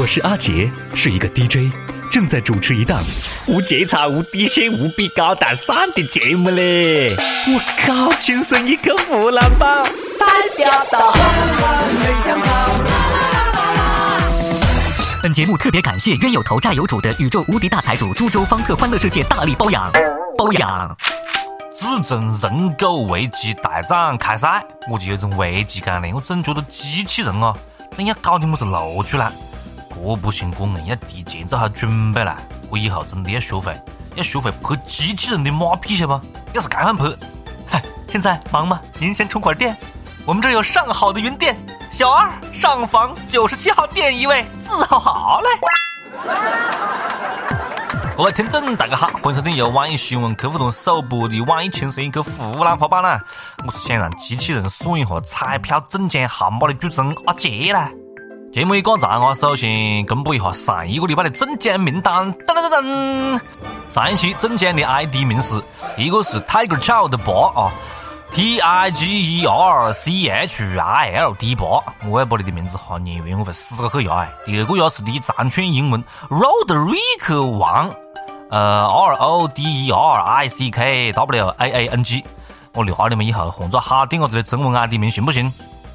我是阿杰，是一个 DJ，正在主持一档无节操、无底线、无比高大上的节目嘞！我靠，亲生一个湖南宝，代表到。本节目特别感谢冤有头债有主的宇宙无敌大财主株洲方特欢乐世界大力包养，包养。自从人狗危机大战开赛，我就有种危机感了。我总觉得机器人啊，真要搞点么子露出来。这不行，这硬要提前做好准备啦。我以后真的要学会，要学会拍机器人的马屁，晓得不？要是这样拍，嗨，现在忙吗？您先充会儿电。我们这有上好的云电，小二上房九十七号店一位，字号好嘞。各位听众，大家好，欢迎收听由网易新闻客户端首播的《网易轻松一刻》湖南话版啦！我是想让机器人算一下彩票中奖号码的主持人阿杰啦。节目一刚长啊，首先公布一下上一个礼拜的中奖名单。噔噔噔噔，上一期中奖的 ID 名是：一个是 Tiger Child 八啊，T I G E R C H I L D 八，我也把你的名字哈念完，我会死个去牙哎。第二个牙是你长串英文 Roderick 王。呃，R O D E R I C K W A A N G，我聊你们以后换个好点子的中文 ID 名行不行？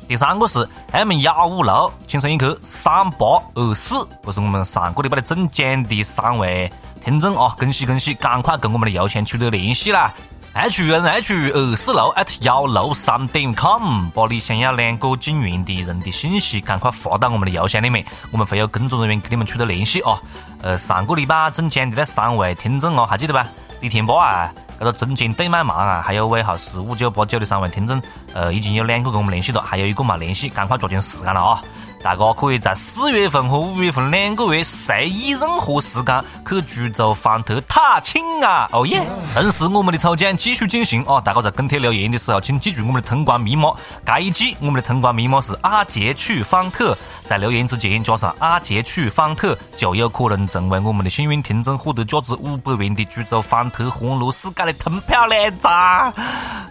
第三个是 M 幺五六，轻松一刻三八二四，这是我们上个礼拜的中奖的三位听众啊，恭喜恭喜，赶快跟我们的邮箱取得联系啦！h n h 二四六 at 幺六三点 com，把你想要两个进园的人的信息赶快发到我们的邮箱里面，我们会有工作人员跟你们取得联系啊。呃，上个礼拜中奖的那三位听众哦，还记得吧？李天霸啊，这个中间对麦芒啊，还有尾号四五九八九的三位听众，呃，已经有两个跟我们联系了，还有一个没联系，赶快抓紧时间了啊！大家可以在四月份和五月份两个月随意任何时间去株洲方特踏青啊！哦耶！同时我们的抽奖继续进行啊！大家在跟帖留言的时候，请记住我们的通关密码。这一季我们的通关密码是阿杰去方特，在留言之前加上阿杰去方特，就有可能成为我们的幸运听众，获得价值五百元的株洲方特欢乐世界的通票两张。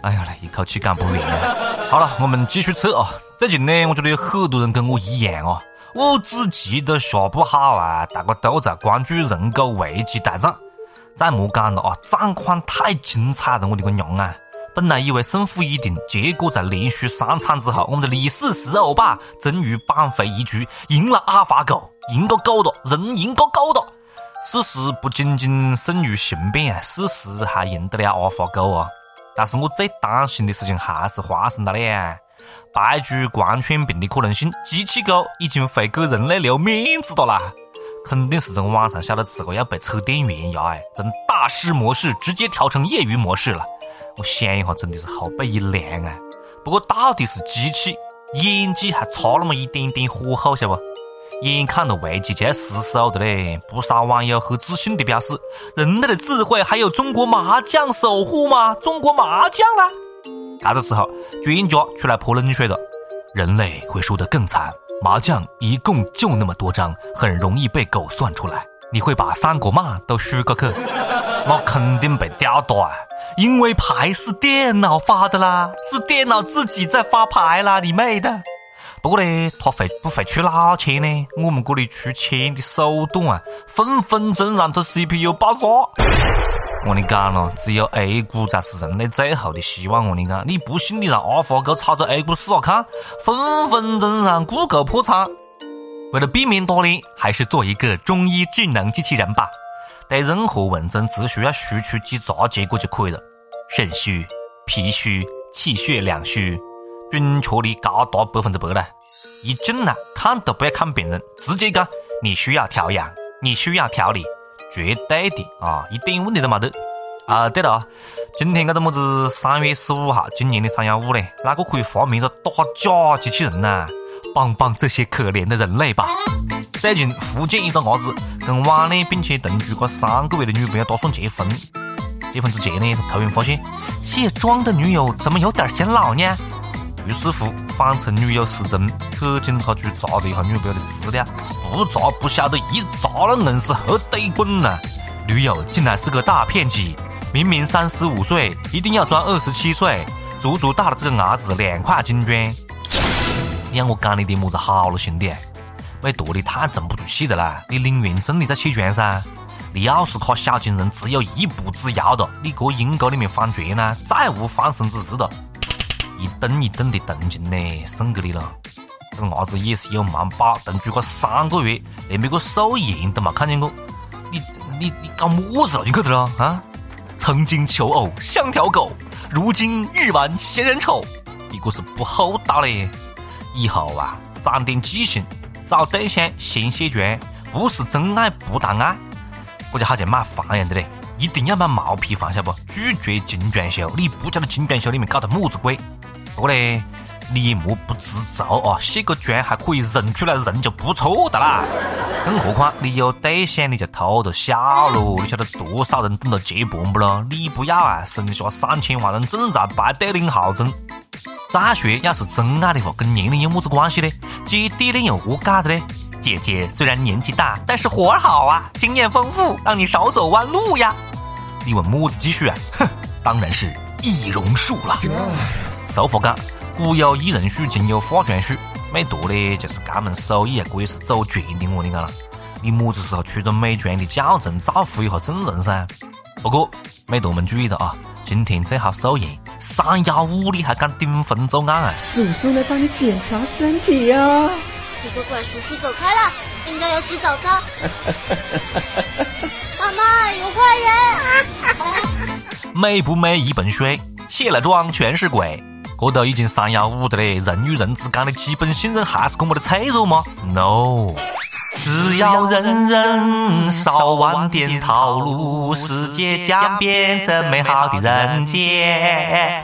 哎呀，一口气讲不完啊！好了，我们继续测啊！最近呢，我觉得有很多人跟我一样啊，五子棋都下不好啊，大家都在关注人狗围棋大战。再莫讲了啊，战况太精彩了，我的个娘啊！本来以为胜负已定，结果在连续三场之后，我们的李四十欧巴终于扳回一局，赢了阿法狗，赢个狗的，人赢个狗的。事实不仅仅胜于雄辩啊，事实还赢得了阿法狗啊。但是我最担心的事情还是发生了嘞。排除狂犬病的可能性，机器狗已经会给人类留面子的啦！肯定是从网上晓得自个要被扯电源呀，哎，从大师模式直接调成业余模式了。我想一下，真的是后背一凉啊！不过到底是机器，演技还差那么一点点火候，晓得不？眼看着危机就要失手的嘞，不少网友很自信的表示：“人类的智慧还有中国麻将守护吗？中国麻将啦！”这个时候，专家出来泼冷水了：人类会输得更惨。麻将一共就那么多张，很容易被狗算出来。你会把三国骂都输过去，那肯定被吊打，因为牌是电脑发的啦，是电脑自己在发牌啦，你妹的！不过呢，他会不会出老千呢？我们这里出钱的手段啊，分分钟让他 CPU 爆炸。我跟你讲了，只有 A 股才是人类最后的希望。我跟你讲，你不信，你让阿法狗炒着 A 股试下看，分分钟让谷歌破产。为了避免打脸，还是做一个中医智能机器人吧。对任何问诊，只需要输出几查结果就可以了：肾虚、脾虚、气血两虚，准确率高达百分之百了。一进来看都不要看病人，直接讲你需要调养，你需要调理。绝对的啊，一点问题都没得啊！对了啊，今天这个么子三月十五号，今年的三幺五嘞，哪个可以发明个打假机器人呢？帮帮这些可怜的人类吧！最近福建一个伢子跟网恋并且同居过三个月的女朋友打算结婚，结婚之前呢，他突然发现卸妆的女友怎么有点显老呢？于是乎，谎称女友失踪，去警察局查了一下女朋友的资料，不查不晓得，一查那硬是黑得滚呐！女友竟然是个大骗局，明明三十五岁，一定要装二十七岁，足足大了这个伢子两块金砖。你让我讲你点么子好了，兄弟？没道理太沉不住气的啦！你领完证你再弃权噻。你要是卡小金人只有一步之遥的，你搁阴沟里面翻船呢，再无翻身之日的。一顿一顿的动静呢，送给你了。这个伢子也是有蛮把，动居个三个月，连别个素颜都没看见过。你你你搞么子了？你去的了啊？曾经求偶像条狗，如今日玩仙人丑，你可是不厚道嘞！以后啊，长点记性，找对象先卸妆，不是真爱不谈爱。我就好像买房一样的嘞，一定要买毛坯房，晓不？拒绝精装修，你不晓得精装修里面搞的么子鬼。不过嘞。你莫不知足啊！卸个妆还可以认出来人就不错的啦。更何况你有对象，你就偷着笑喽。你晓得多少人等着结伴不咯？你不要啊，剩下三千万人正在排队领号证。再说，要是真爱的话，跟年龄有么子关系呢？姐弟恋有何干的呢？姐姐虽然年纪大，但是活好啊，经验丰富，让你少走弯路呀。你问么子技术啊？哼，当然是易容术了。俗话讲。古有艺人术，今有化妆术，美图呢就是这门手艺啊，可以是走全的我你讲了，你么子时候出个美妆的教程，造福一下众人噻。不过美图们注意到啊，今天最好素颜，三幺五你还敢顶风作案啊？叔叔来帮你检查身体呀。你乖乖，叔叔走开了，应该要洗澡澡。妈妈，有坏人！美不美一盆水，卸了妆全是鬼。这都已经三幺五的嘞，人与人之间的基本信任还是这么的脆弱吗？No，只要人人少玩点套路，世界将变成美好的人间。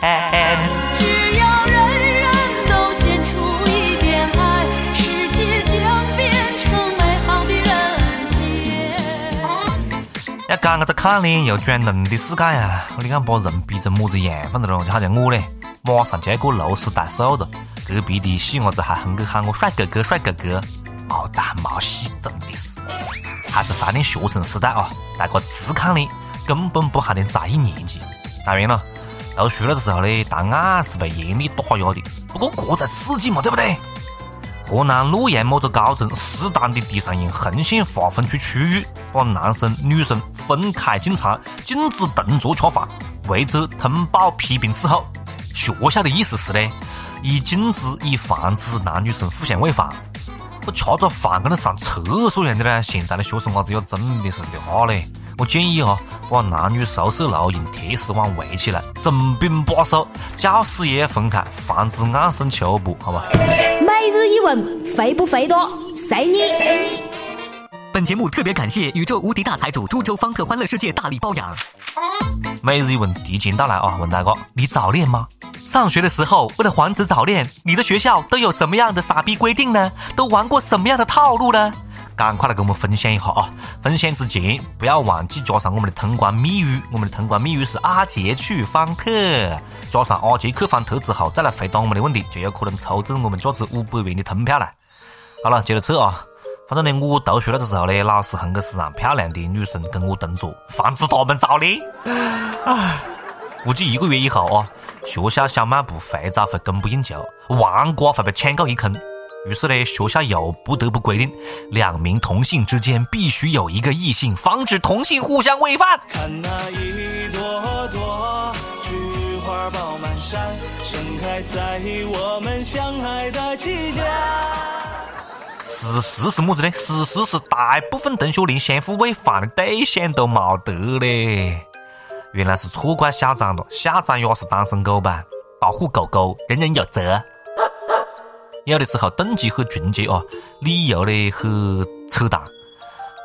只要人人都献出一点爱，世界将变成美好的人间。要讲个这看脸又转浓的世界啊！你看把人逼成么子样子的咯？就好像我嘞。马上就要过六十大寿了，隔壁的细伢子还哼个喊我帅哥哥帅哥哥，毛大毛细真的是，还是怀念学生时代啊！大家只看脸，根本不喊你在意年纪。当然了，读书了的时候呢，谈爱是被严厉打压的，不过这才刺激嘛，对不对？河南洛阳某个高中适当的地上用横线划分出区域，把男生女生分开进餐，禁止同桌吃饭，违者通报批评伺候。学校的意思是呢，以禁止以防止男女生互相喂饭。我吃着饭跟那上厕所一样的呢。现在的学生娃子要真的是的话嘞，我建议哈，把男女宿舍楼用铁丝网围起来，重兵把守，教室也要分开，防止暗生秋波，好吧？每日一问，肥不肥多？随你。本节目特别感谢宇宙无敌大财主株洲方特欢乐世界大力包养。每日一问提前到来啊，问大哥，你早恋吗？上学的时候，为了防止早恋，你的学校都有什么样的傻逼规定呢？都玩过什么样的套路呢？赶快来跟我们分享一下啊！分享之前不要忘记加上我们的通关密语，我们的通关密语是阿杰去方特，加上阿杰去方特之后再来回答我们的问题，就有可能抽中我们价值五百元的通票了。好了，接着测啊！反正呢，我读书那个时候呢，老师很个是让漂亮的女生跟我同桌，防止他们早恋。唉，估计一个月以后啊。学校小卖部肥皂会供不应求，黄瓜会被抢购一空。于是呢，学校又不得不规定，两名同性之间必须有一个异性，防止同性互相喂饭。看那一朵朵菊花爆满山，盛开在我们相爱的季节。事实是么子呢？事实是大部分同学连相互喂饭的对象都冇得嘞。原来是错怪校长了，校长也是单身狗吧？保护狗狗，人人有责。有的时候动机很纯洁啊，理由呢很扯淡。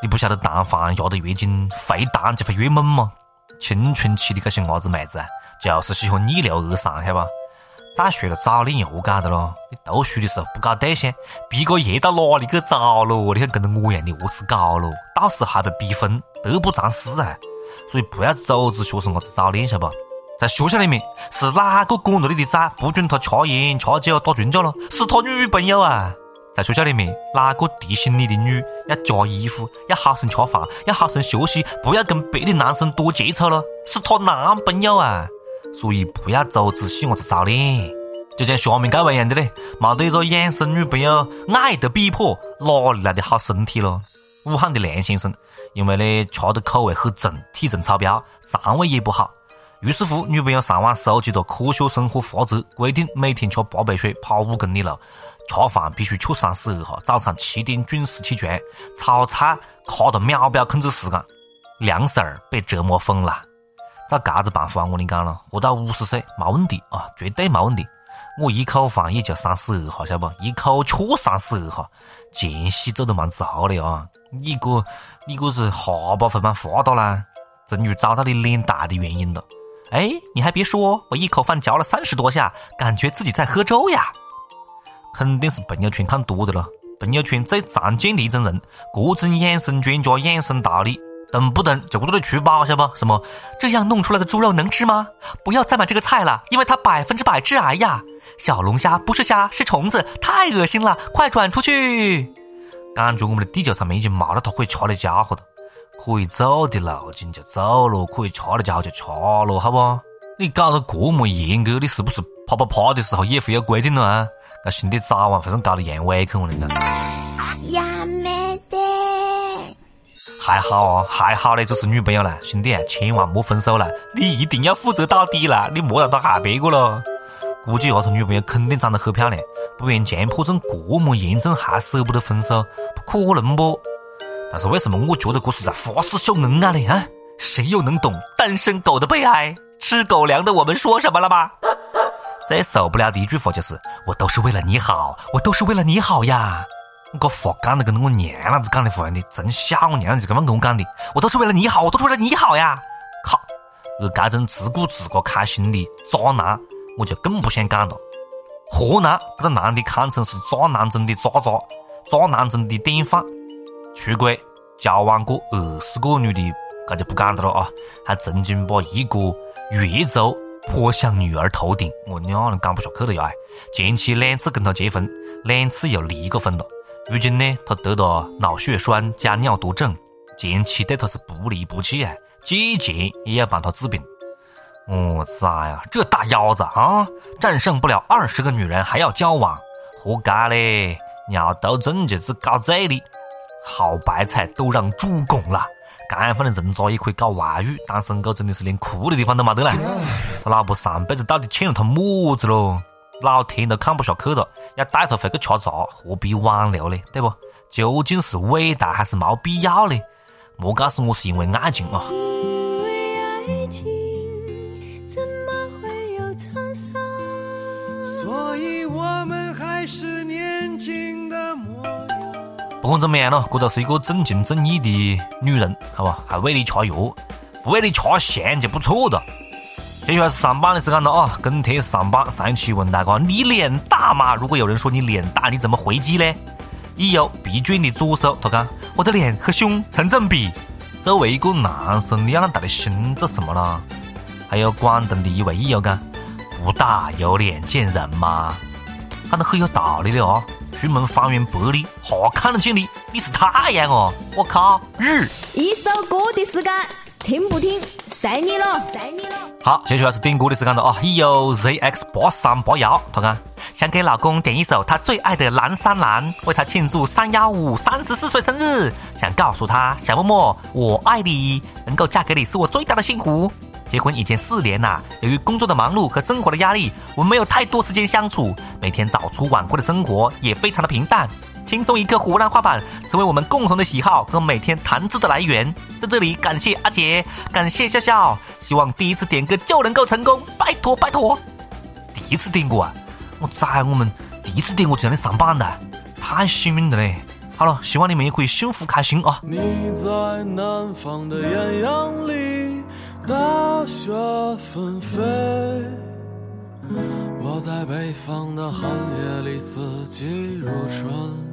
你不晓得弹簧压得越紧，回弹就会越猛吗？青春期的这些伢子妹子啊，就是喜欢逆流而上，晓得吧？再说了，早恋又何解的咯？你读书的时候不搞对象，毕个业到哪里去找咯？你看跟着我一样的饿死搞咯，到时还被逼婚，得不偿失啊！所以不要阻止学生伢子早恋，晓得不？在学校里面，是哪个管着你的崽，不准他吃烟、吃酒、打群架了？是他女朋友啊！在学校里面，哪个提醒你的女要加衣服、要好生吃饭、要好生学习，不要跟别的男生多接触了？是他男朋友啊！所以不要阻止细伢子早恋。就像下面这位样的嘞，没得一个养生女朋友爱的逼迫，哪里来的好身体咯？武汉的梁先生，因为呢吃的口味很重，体重超标，肠胃也不好。于是乎，女朋友上网收集了科学生活法则，规定每天吃八杯水，跑五公里路，吃饭必须吃三十二下，早上七点准时起床，炒菜卡到秒表控制时间。梁婶儿被折磨疯了，照这子办法，我跟你讲了，活到五十岁没问题啊，绝对没问题。我一口饭也就三十二下，晓得不？一口气三十二下，前戏做得蛮足的啊！你个你个是下巴会蛮发达啦，终于找到你脸大的原因了。哎，你还别说，我一口饭嚼了三十多下，感觉自己在喝粥呀。肯定是朋友圈看多的了。朋友圈最常见的一种人，各种养生专家、养生道理，等不等就搁这里出宝，晓不？什么这样弄出来的猪肉能吃吗？不要再买这个菜了，因为它百分之百致癌呀！小龙虾不是虾，是虫子，太恶心了，快转出去！感觉我们的地球上面已经没了它可以吃的家伙了。可以走的路径就走了，可以吃的家伙就吃了，好不？你搞得这么严格，你是不是啪啪啪的时候也会有规定了啊？那兄弟早晚会是搞得阳痿去，我跟你讲。还好啊，还好嘞，这是女朋友了，兄弟千万莫分手了，你一定要负责到底了，你莫让他害别个了。估计丫头女朋友肯定长得很漂亮，不然强迫症这么严重还舍不得分手，不可能不？但是为什么我觉得这是在发誓秀恩爱呢？啊，谁又能懂单身狗的悲哀？吃狗粮的我们说什么了吗？最受不了的一句话就是“我都是为了你好，我都是为了你好呀”。我话讲的跟我娘老子讲的话一样的，真像我娘老子这么跟我讲的。我都是为了你好，我都是为了你好呀！靠，而这种自顾自个开心的渣男，我就更不想讲了。河南这个男的堪称是渣男中的渣渣，渣男中的典范。出轨交往过二十个女的，这就不讲的了啊！还曾经把一个月州泼向女儿头顶，我娘讲不下去了呀！前妻两次跟他结婚，两次又离过婚了。如今呢，他得了脑血栓加尿毒症，前妻对他是不离不弃啊，借钱也要帮他治病。我崽呀，这大腰子啊，战胜不了二十个女人还要交往，活该嘞！尿毒症就是搞这的。好白菜都让猪拱了，干饭的人渣也可以搞外遇，单身狗真的是连哭的地方都没得了。他老婆上辈子到底欠了他么子喽？老天都看不下去了，要带头回去吃茶，何必挽留呢？对不？究竟是伟大还是没必要呢？莫告诉我是因为爱情啊！所以我们还是年轻的模样。不管怎么样咯，这都是一个正情正义的女人，好吧？还为你吃药，不为你吃香就不错了。接下来是上班的时间了啊！跟帖上班，上一期问大家你脸大吗？如果有人说你脸大，你怎么回击呢？已有疲倦的左手，他讲我的脸和胸成正比。作为一个男生，你要那大的胸做什么啦？还有广东的一位益友讲不大有脸见人吗？讲得很有道理的哦。出门方圆百里，哈看得见你，你是太阳哦！我靠，日！一首歌的时间，听不听随你了，随你了。好，接下来是点歌的时间了啊！已有 zx 八三八幺，他讲想给老公点一首他最爱的《蓝山蓝》，为他庆祝三幺五三十四岁生日，想告诉他小默默我爱你，能够嫁给你是我最大的幸福。结婚已经四年了，由于工作的忙碌和生活的压力，我们没有太多时间相处，每天早出晚归的生活也非常的平淡。轻松一刻湖南话版成为我们共同的喜好和每天谈资的来源。在这里感谢阿杰，感谢笑笑，希望第一次点歌就能够成功，拜托拜托。第一次点歌啊，我在我们第一次点歌就让你上榜的，太幸运了嘞。好了，希望你们也可以幸福开心啊。你在南方的艳阳里。大雪纷飞，我在北方的寒夜里四季如春。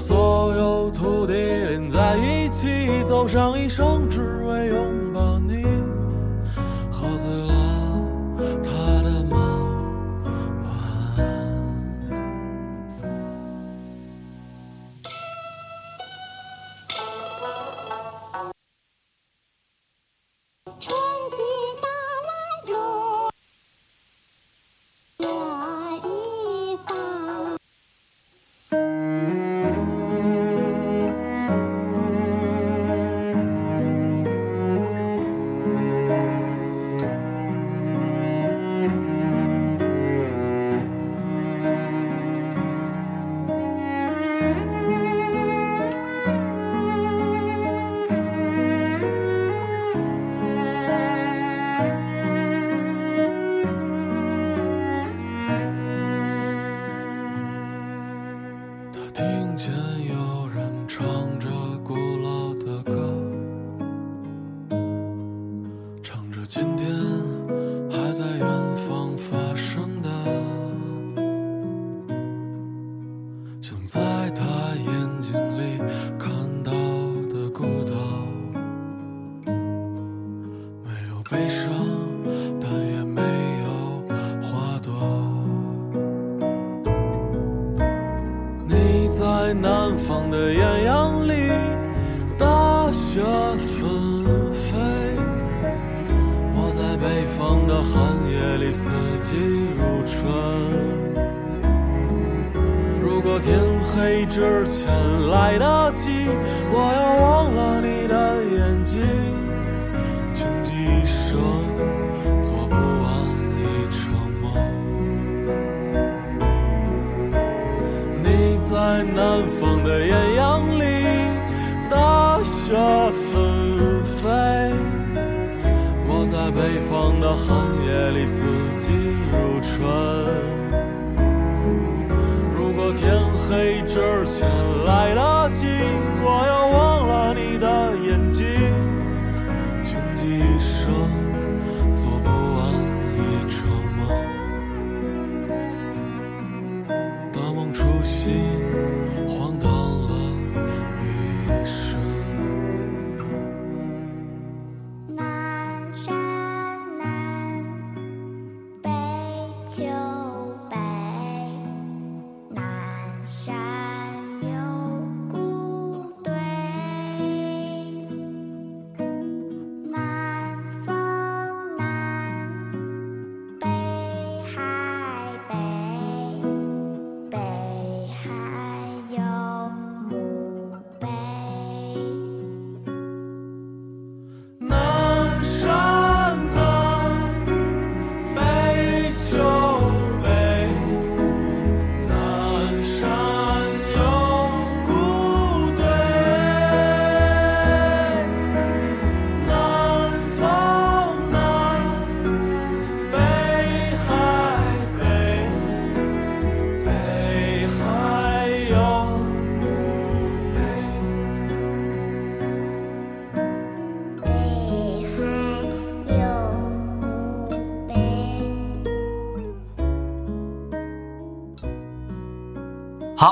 所有土地连在一起，走上一生，之路来得及，我要忘了你的眼睛，穷极一生做不完一场梦。你在南方的艳阳里，大雪纷飞；我在北方的寒夜里，四季如春。如果天黑之前来得及，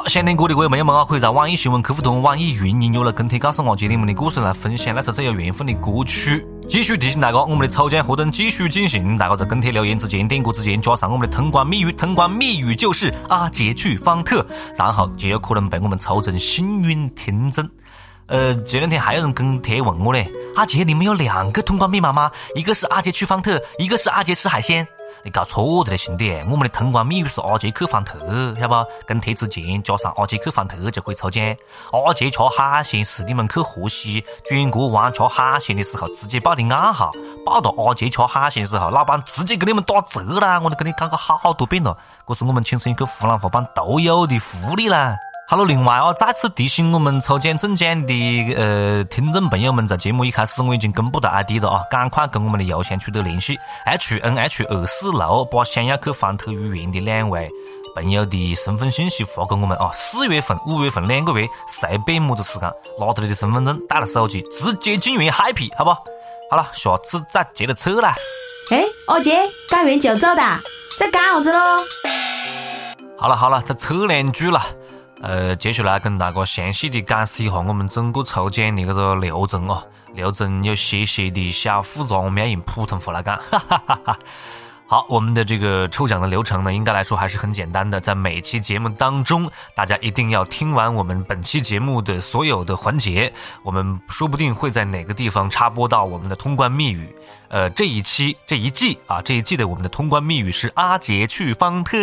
想听歌的各位朋友们啊，可以在网易新闻客户端、网易云音乐来跟帖告诉我，接你们的故事来分享那首最有缘分的歌曲。继续提醒大家，我们的抽奖活动继续进行，大家在跟帖留言之前、点歌之前加上我们的通关密语，通关密语就是阿杰去方特，然后就有可能被我们抽成幸运听众。呃，这两天还有人跟帖问我嘞，阿杰，你们有两个通关密码吗？一个是阿杰去方特，一个是阿杰吃海鲜。你搞错的嘞，兄弟！我们的通关密语是阿杰克方特，晓得不？跟帖之前加上阿杰克方特就可以抽奖。阿杰吃海鲜是你们去河西全国玩吃海鲜的时候直接报的暗号，报到阿杰吃海鲜的时候，老板直接给你们打折啦！我都跟你讲过好多遍了，这是我们轻声一刻湖南话版独有的福利啦！好了，另外啊，再次提醒我们抽奖中奖的呃听众朋友们，在节目一开始我已经公布的 ID 了啊，赶快跟我们的邮箱取得联系，h n h 二四六，把想要去方特语言的两位朋友的身份信息发给我们啊。四月份、五月份两个月，随便么子时间，拿着你的身份证，带了手机，直接进园 happy，好不？好了，下次再接着扯啦。哎，阿杰，干完就走哒，在干啥子喽？好了好了，再扯两句了。呃，接下来跟大家详细的解释一下我们整个抽奖的这个流程哦。流程有些些的小复杂，我们要用普通话来讲。哈哈哈哈。好，我们的这个抽奖的流程呢，应该来说还是很简单的。在每期节目当中，大家一定要听完我们本期节目的所有的环节，我们说不定会在哪个地方插播到我们的通关密语。呃，这一期这一季啊，这一季的我们的通关密语是阿杰去方特。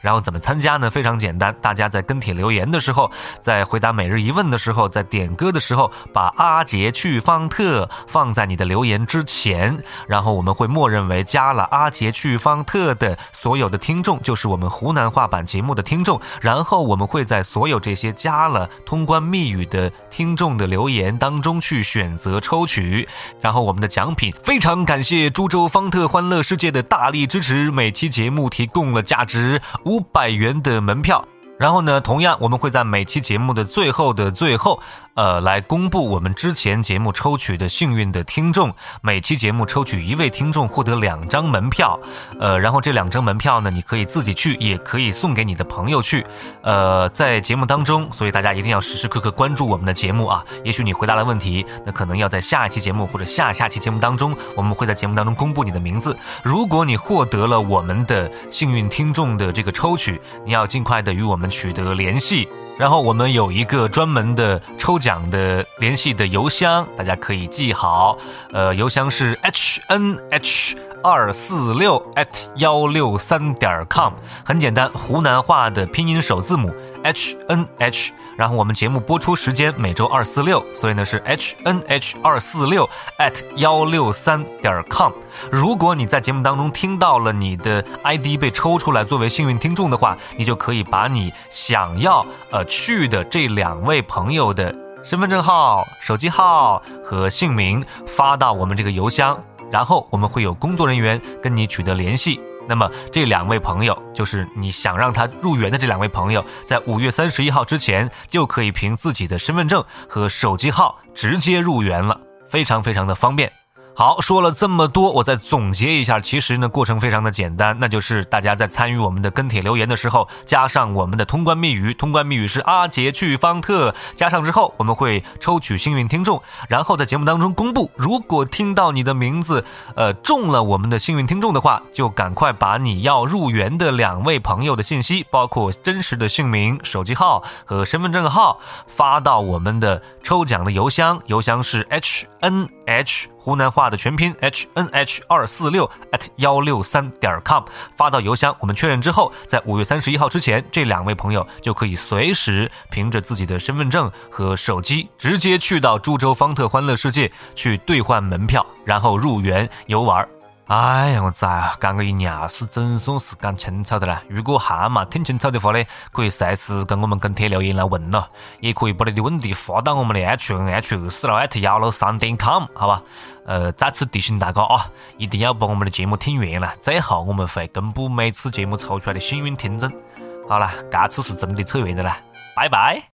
然后怎么参加呢？非常简单，大家在跟帖留言的时候，在回答每日一问的时候，在点歌的时候，把阿杰去方特放在你的留言之前，然后我们会默认为加了阿杰去方特的所有的听众就是我们湖南话版节目的听众，然后我们会在所有这些加了通关密语的听众的留言当中去选择抽取，然后我们的奖品非常。感谢株洲方特欢乐世界的大力支持，每期节目提供了价值五百元的门票。然后呢，同样我们会在每期节目的最后的最后。呃，来公布我们之前节目抽取的幸运的听众，每期节目抽取一位听众获得两张门票，呃，然后这两张门票呢，你可以自己去，也可以送给你的朋友去，呃，在节目当中，所以大家一定要时时刻刻关注我们的节目啊。也许你回答了问题，那可能要在下一期节目或者下下期节目当中，我们会在节目当中公布你的名字。如果你获得了我们的幸运听众的这个抽取，你要尽快的与我们取得联系。然后我们有一个专门的抽奖的联系的邮箱，大家可以记好，呃，邮箱是 h n h 二四六 at 幺六三点 com，很简单，湖南话的拼音首字母 h n h。然后我们节目播出时间每周二四六，所以呢是 h n h 二四六 at 幺六三点 com。如果你在节目当中听到了你的 ID 被抽出来作为幸运听众的话，你就可以把你想要呃去的这两位朋友的身份证号、手机号和姓名发到我们这个邮箱，然后我们会有工作人员跟你取得联系。那么这两位朋友，就是你想让他入园的这两位朋友，在五月三十一号之前，就可以凭自己的身份证和手机号直接入园了，非常非常的方便。好，说了这么多，我再总结一下。其实呢，过程非常的简单，那就是大家在参与我们的跟帖留言的时候，加上我们的通关密语，通关密语是阿杰去方特，加上之后，我们会抽取幸运听众，然后在节目当中公布。如果听到你的名字，呃，中了我们的幸运听众的话，就赶快把你要入园的两位朋友的信息，包括真实的姓名、手机号和身份证号，发到我们的抽奖的邮箱，邮箱是 h n h。湖南话的全拼 h n h 二四六 at 幺六三点 com 发到邮箱，我们确认之后，在五月三十一号之前，这两位朋友就可以随时凭着自己的身份证和手机，直接去到株洲方特欢乐世界去兑换门票，然后入园游玩。哎呀，我崽啊！讲个一尿是总算是讲清楚的啦。如果还没听清楚的话呢，可以随时跟我们跟帖留言来问咯，也可以把你的问题发到我们的 h n h 二四六 at 幺六三点 com，好吧？呃，再次提醒大家啊，一定要把我们的节目听完了，最后我们会公布每次节目抽出来的幸运听众。好了，这次是真的扯完的啦，拜拜。